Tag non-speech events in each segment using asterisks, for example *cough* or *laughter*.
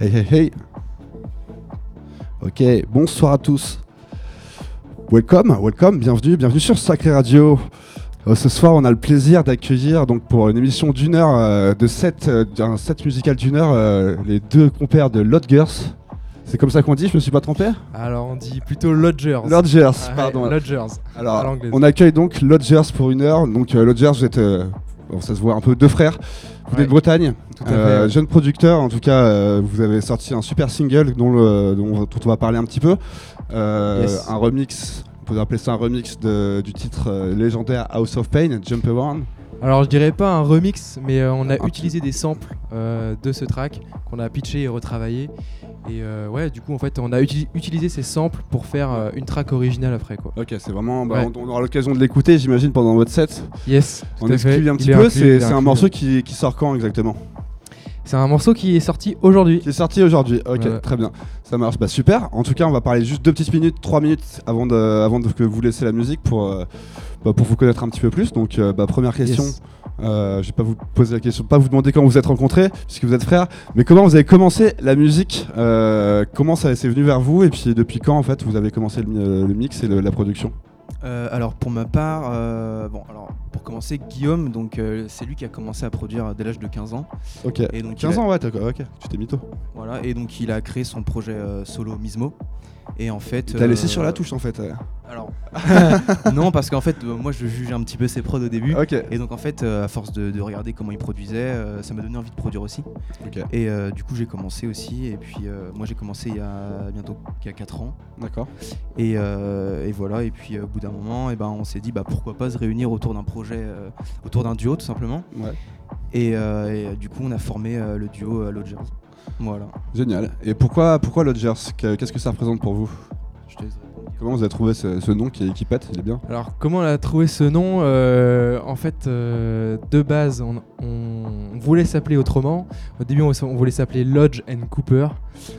Hey hey hey. Ok, bonsoir à tous. Welcome, welcome, bienvenue, bienvenue sur Sacré Radio. Euh, ce soir, on a le plaisir d'accueillir donc pour une émission d'une heure, euh, de set, euh, un set musical d'une heure, les deux compères de Lodgers. C'est comme ça qu'on dit, je me suis pas trompé? Alors on dit plutôt Lodgers. Lodgers, Ah, ouais, pardon. Lodgers. Alors, on accueille donc Lodgers pour une heure. Donc, Lodgers, vous êtes, bon, ça se voit un peu deux frères. Vous êtes de Bretagne, fait, Euh, jeune producteur. En tout cas, euh, vous avez sorti un super single dont, le- dont- dont on va parler un petit peu. Euh, Yes. Un remix, on peut appeler ça un remix de- du titre légendaire House of Pain, Jump Around. Alors je dirais pas un remix, mais euh, on a utilisé des samples euh, de ce track qu'on a pitché et retravaillé. Et euh, ouais, du coup en fait on a uti- utilisé ces samples pour faire une track originale après quoi. Ok, c'est vraiment. bah, Ouais. on, on aura l'occasion de l'écouter, j'imagine, pendant votre set. Yes. On fait. un petit peu. C'est est c'est un morceau qui, qui sort quand exactement C'est un morceau qui est sorti aujourd'hui. Qui est sorti aujourd'hui. Ok, Ouais. très bien. Ça marche. Bah super. En tout cas, on va parler juste deux petites minutes, trois minutes avant de, avant de que vous laissiez la musique pour, bah, pour vous connaître un petit peu plus. Donc, euh, bah, première question. Yes. Euh, je vais pas vous poser la question, pas vous demander comment vous êtes rencontrés, puisque vous êtes frères, mais comment vous avez commencé la musique euh, Comment ça s'est venu vers vous Et puis depuis quand en fait vous avez commencé le, le mix et le- la production? Euh, alors pour ma part, euh, bon alors pour commencer Guillaume, donc euh, c'est lui qui a commencé à produire dès l'âge de 15 ans. Ok. Et donc 15 il a- ans, ouais, ok. Tu t'es mytho. Voilà et donc il a créé son projet euh, solo Mismo. Et en fait. T'as laissé euh, sur la touche en fait. ouais. Alors *laughs* *laughs* non parce qu'en fait euh, moi je juge un petit peu ses prods au début. Et donc en fait euh, à force de, de regarder comment il produisait, euh, ça m'a donné envie de produire aussi. Et euh, du coup j'ai commencé aussi. Et puis euh, moi j'ai commencé il y a bientôt il y a 4 ans. D'accord. Et, euh, et voilà, et puis euh, au bout d'un moment, et ben, on s'est dit bah, pourquoi pas se réunir autour d'un projet, euh, autour d'un duo tout simplement. Ouais. Et, euh, et, euh, du coup, on a formé euh, le duo euh, Lodgers. Voilà. Génial. Et pourquoi, pourquoi Lodgers Que- Qu'est-ce que ça représente pour vous Je te. Comment vous avez trouvé ce, ce nom qui, qui pète Il est bien. Alors comment on a trouvé ce nom Euh, En fait, euh, de base, on, on voulait s'appeler autrement. Au début, on, voulait s'appeler Lodge and Cooper.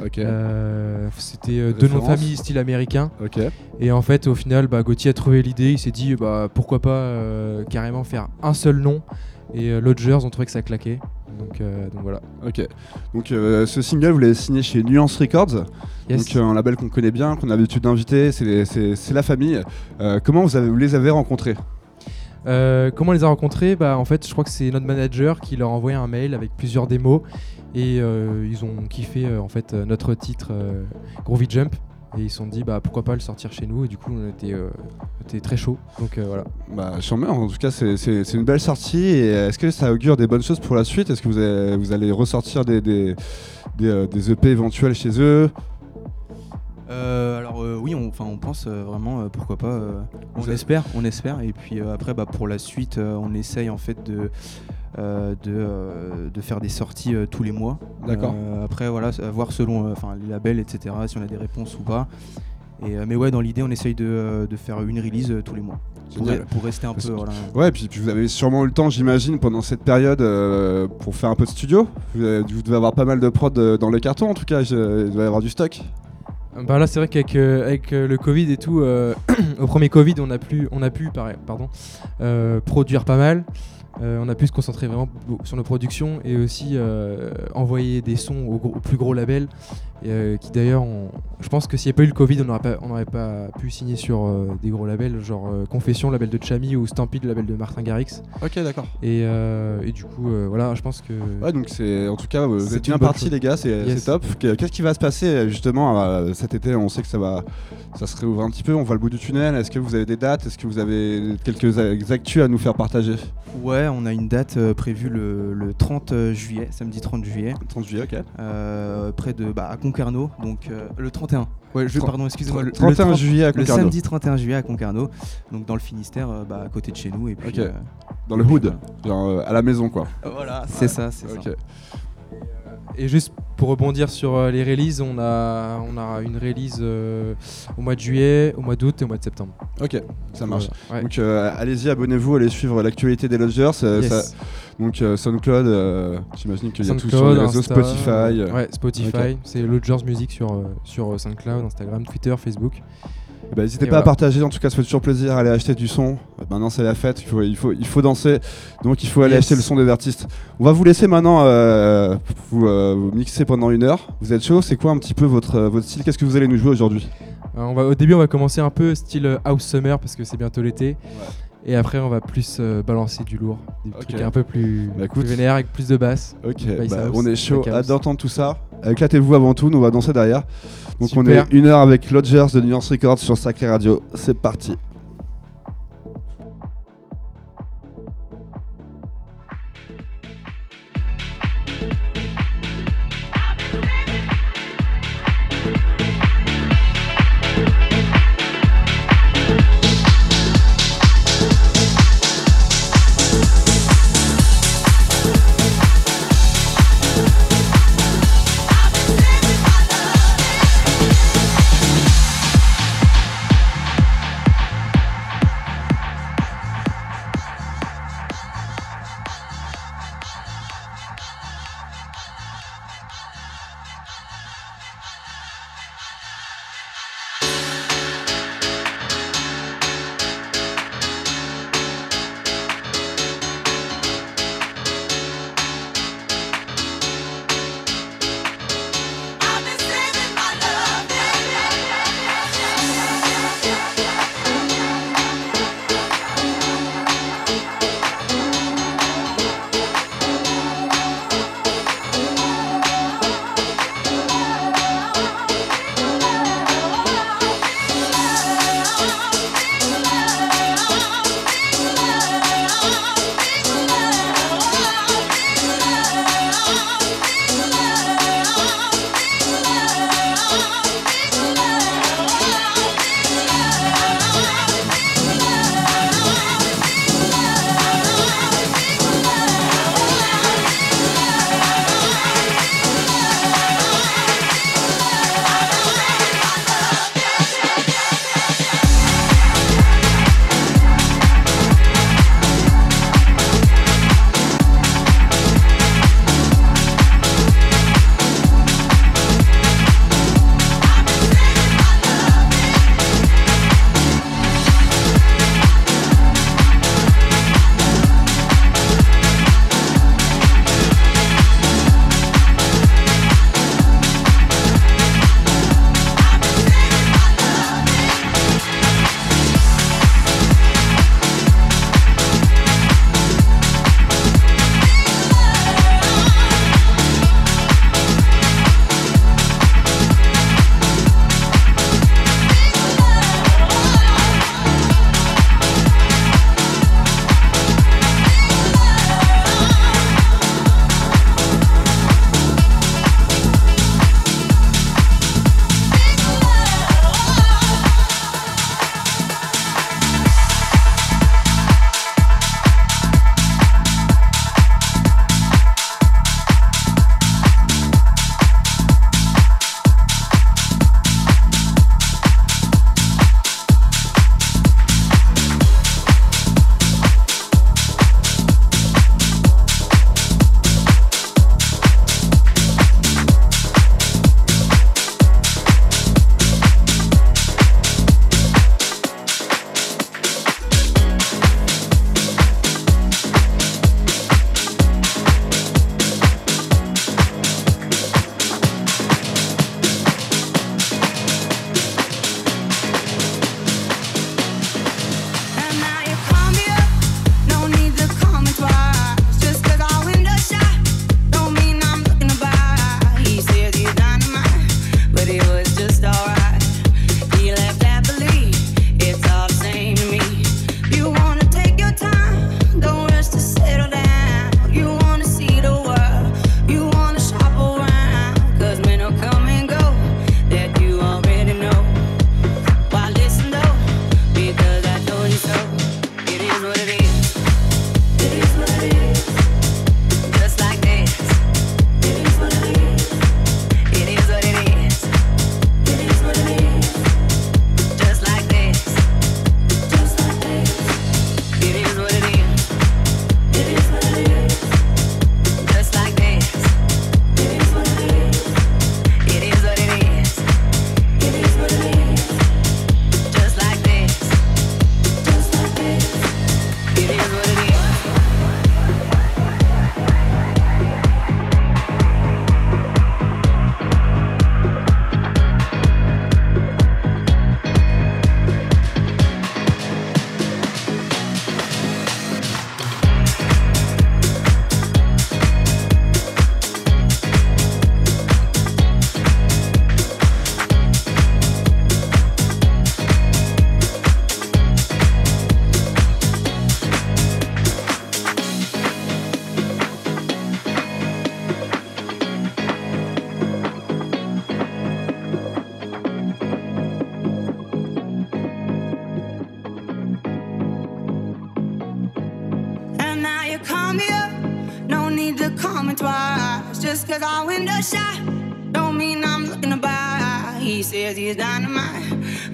Ok. Euh, C'était deux noms de famille style américain. Ok. Et en fait, au final, bah, Gauthier a trouvé l'idée. Il s'est dit, bah, pourquoi pas euh, carrément faire un seul nom. Et euh, Lodgers ont trouvé que ça claquait. Donc, euh, donc voilà. Ok. Donc euh, ce single, vous l'avez signé chez Nuance Records. Yes. Donc euh, un label qu'on connaît bien, qu'on a l'habitude d'inviter. C'est la famille. Comment vous, avez, vous les avez rencontrés? Comment on les a rencontrés? Bah en fait, je crois que c'est notre manager qui leur a envoyé un mail avec plusieurs démos et ils ont kiffé en fait notre titre Groovy Jump et ils se sont dit bah pourquoi pas le sortir chez nous et du coup on était, euh, on était très chaud donc euh, voilà. Bah, j'en mets. En tout cas, c'est- c'est c'est une belle sortie. Et est-ce que ça augure des bonnes choses pour la suite? Est-ce que vous, avez- vous allez ressortir des, des, des, euh, des EP éventuels chez eux? Euh, alors euh, oui, on, enfin, on pense euh, vraiment, euh, pourquoi pas. euh, on Vous avez- espère, on espère. Et puis euh, après, bah, pour la suite, euh, on essaye en fait de, euh, de, euh, de faire des sorties euh, tous les mois. D'accord. Euh, après, voilà, voir selon euh, enfin, les labels, etc., si on a des réponses ou pas. Et, euh, mais ouais, dans l'idée, on essaye de, de faire une release euh, tous les mois. Pour, rester un Parce peu. Voilà. Ouais, et puis, puis vous avez sûrement eu le temps, j'imagine, pendant cette période euh, pour faire un peu de studio. Vous, avez- vous devez avoir pas mal de prod dans les cartons, en tout cas. je- il doit y avoir du stock. Bah là c'est vrai qu'avec euh, avec, euh, le Covid et tout, euh, *clears throat* au premier Covid on a pu, on a pu pardon, euh, produire pas mal. Euh, on a pu se concentrer vraiment sur nos productions et aussi euh, envoyer des sons gros- aux plus gros labels. Et, euh, qui d'ailleurs, je pense que s'il n'y avait pas eu le Covid, on n'aurait pas, on n'aurait pas pu signer sur euh, des gros labels, genre euh, Confession, label de Chami, ou Stampede, label de Martin Garrix. Ok, d'accord. Et, euh, et du coup, euh, voilà, je pense que. Ouais, donc c'est en tout cas, vous C'est êtes une bien chose. les gars, c'est Yes. top. Que- Qu'est-ce qui va se passer justement euh, cet été? On sait que ça va, ça se réouvre un petit peu. On voit le bout du tunnel. Est-ce que vous avez des dates? Est-ce que vous avez quelques a- actus à nous faire partager? Ouais, on a une date euh, prévue le, le 30 juillet, samedi 30 juillet, 30 juillet, ok. euh, près de bah, à Concarneau, donc euh, le 31. Ouais, je, pardon, excusez-moi, le, le 31 30 juillet à le Concarneau, samedi 31 juillet à Concarneau, donc dans le Finistère, euh, bah, à côté de chez nous. Et puis, euh, dans le hood, genre, euh, à la maison quoi. voilà, c'est ça, c'est ça. Et juste pour rebondir sur euh, les releases, on a, on a une release euh, au mois de juillet, au mois d'août et au mois de septembre. Ok, ça marche. Ouais. Donc euh, allez-y, abonnez-vous, allez suivre l'actualité des Lodgers. Yes. ça- donc SoundCloud, j'imagine qu'il y a tout sur les réseaux, Insta, Spotify. Ouais, Spotify. C'est Lodgers Music sur, sur SoundCloud, Instagram, Twitter, Facebook. Bah, N'hésitez pas à partager, en tout cas ça fait toujours plaisir à aller acheter du son. Euh, Maintenant c'est la fête, il faut, il, faut, il faut danser, donc il faut aller Yes. acheter le son des artistes. On va vous laisser maintenant euh, vous, euh, vous mixer pendant une heure. Vous êtes chaud? C'est quoi un petit peu votre, euh, votre style? Qu'est-ce que vous allez nous jouer aujourd'hui? On va, au début, on va commencer un peu style House Summer parce que c'est bientôt l'été. Et après, on va plus euh, balancer du lourd, des trucs un peu plus, Bah, écoute. plus vénères avec plus de basse. Ok, bah, house, on est chaud, hâte d'entendre tout ça. Éclatez-vous avant tout, nous on va danser derrière. Donc on est une heure avec Lodgers de Nuance Records sur Sacré Radio. C'est parti.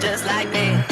Just like this.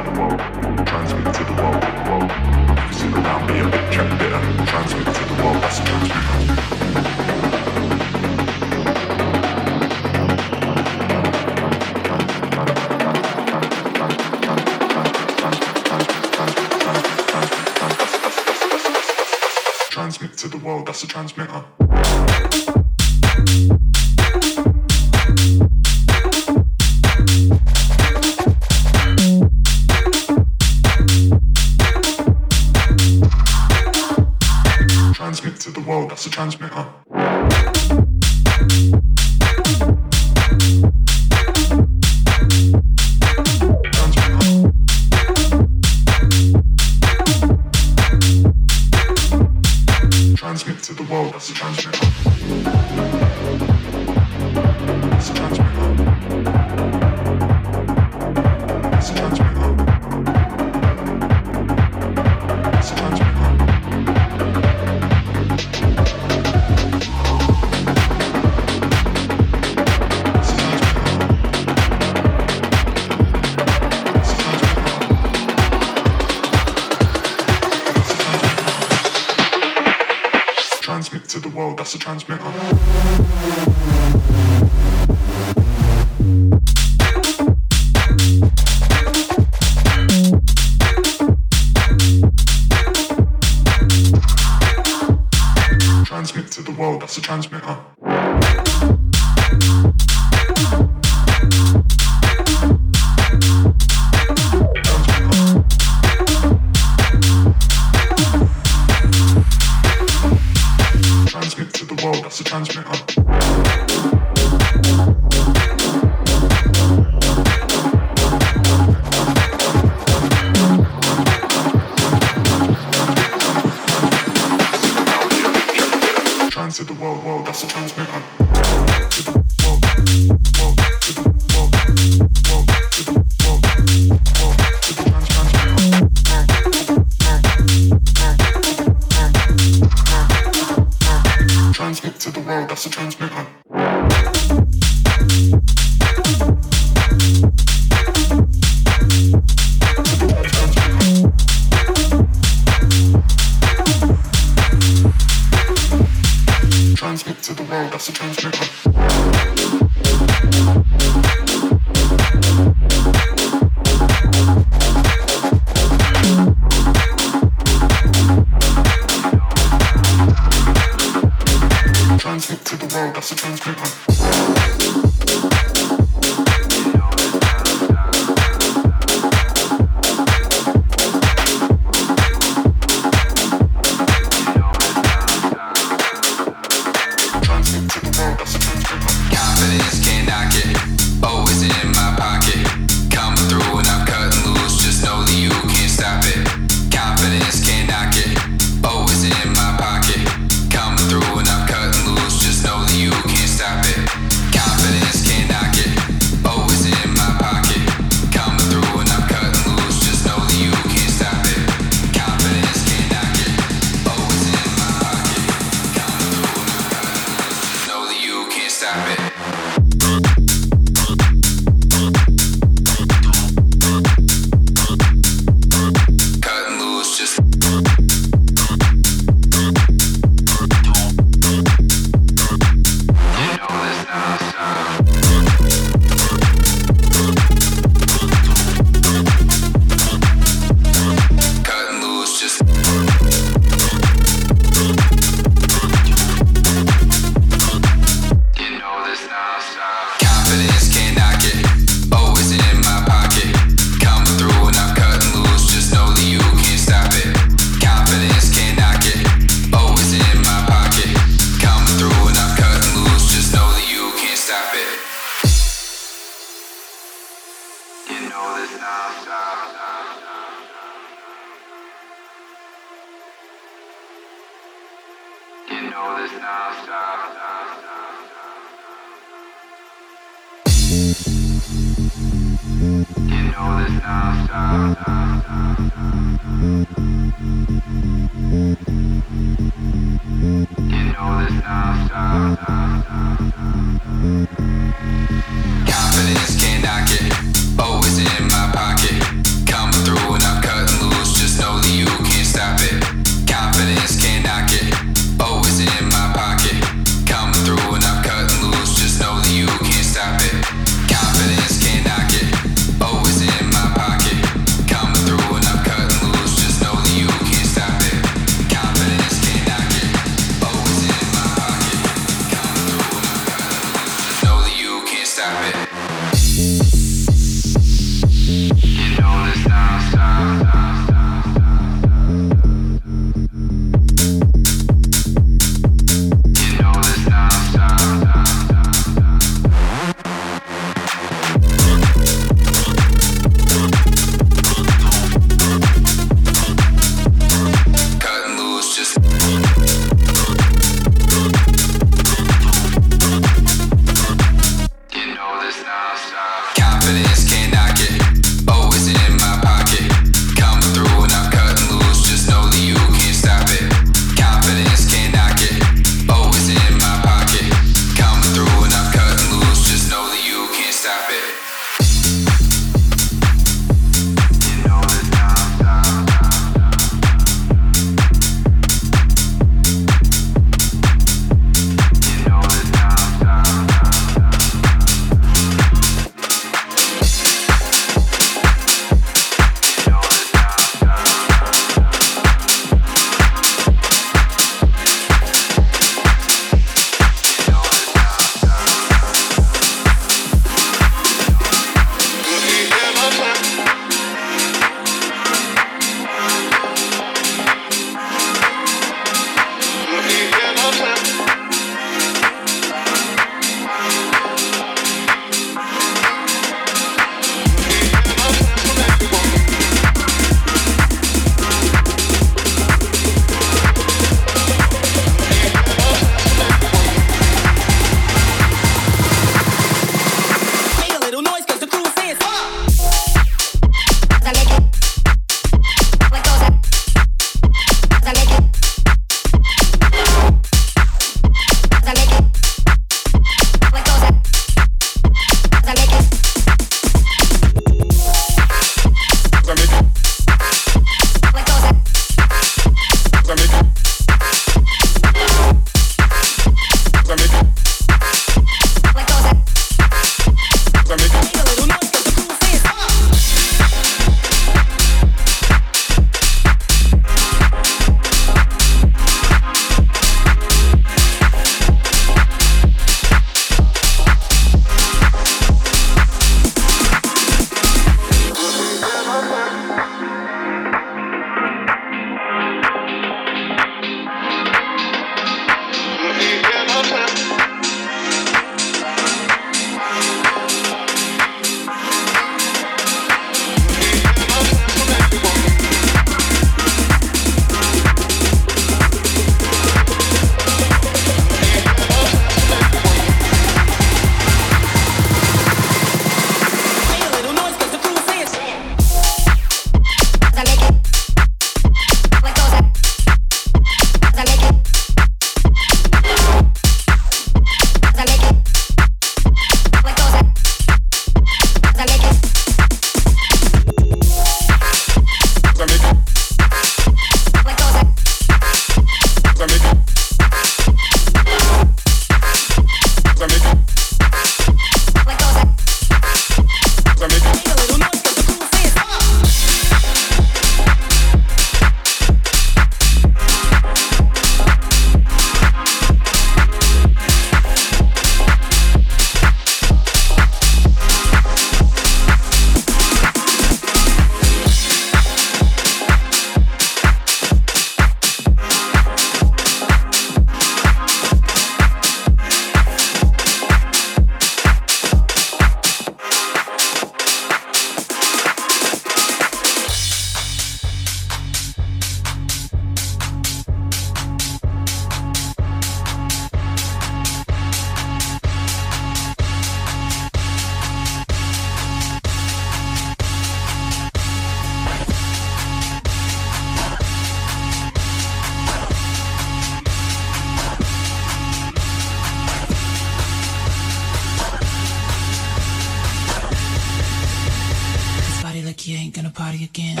again.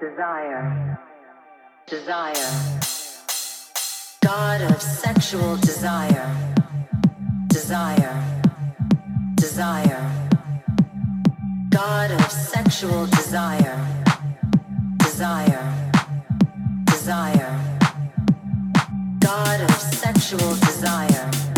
desire, desire, God of sexual desire, desire, desire, God of sexual desire, desire, desire, God of sexual desire.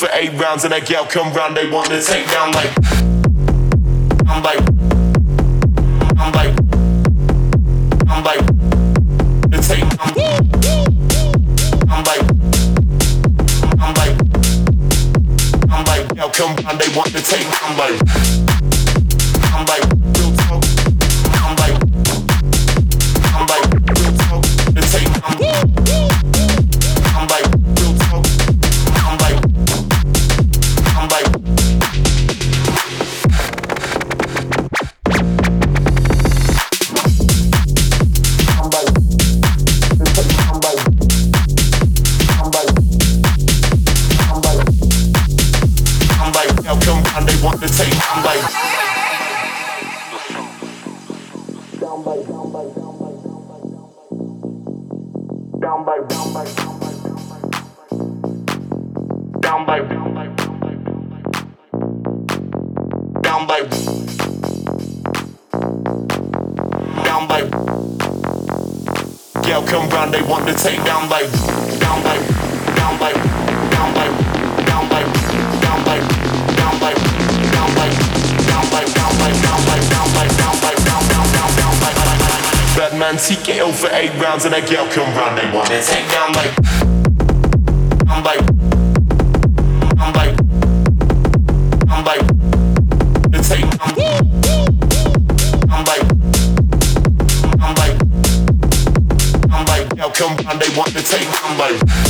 for eight rounds and that gal come round, they want to take down like, I'm like. down like bad man TKO for eight rounds and that girl come round. They want it take down like I'm like take girl come round. They want to take my life. like.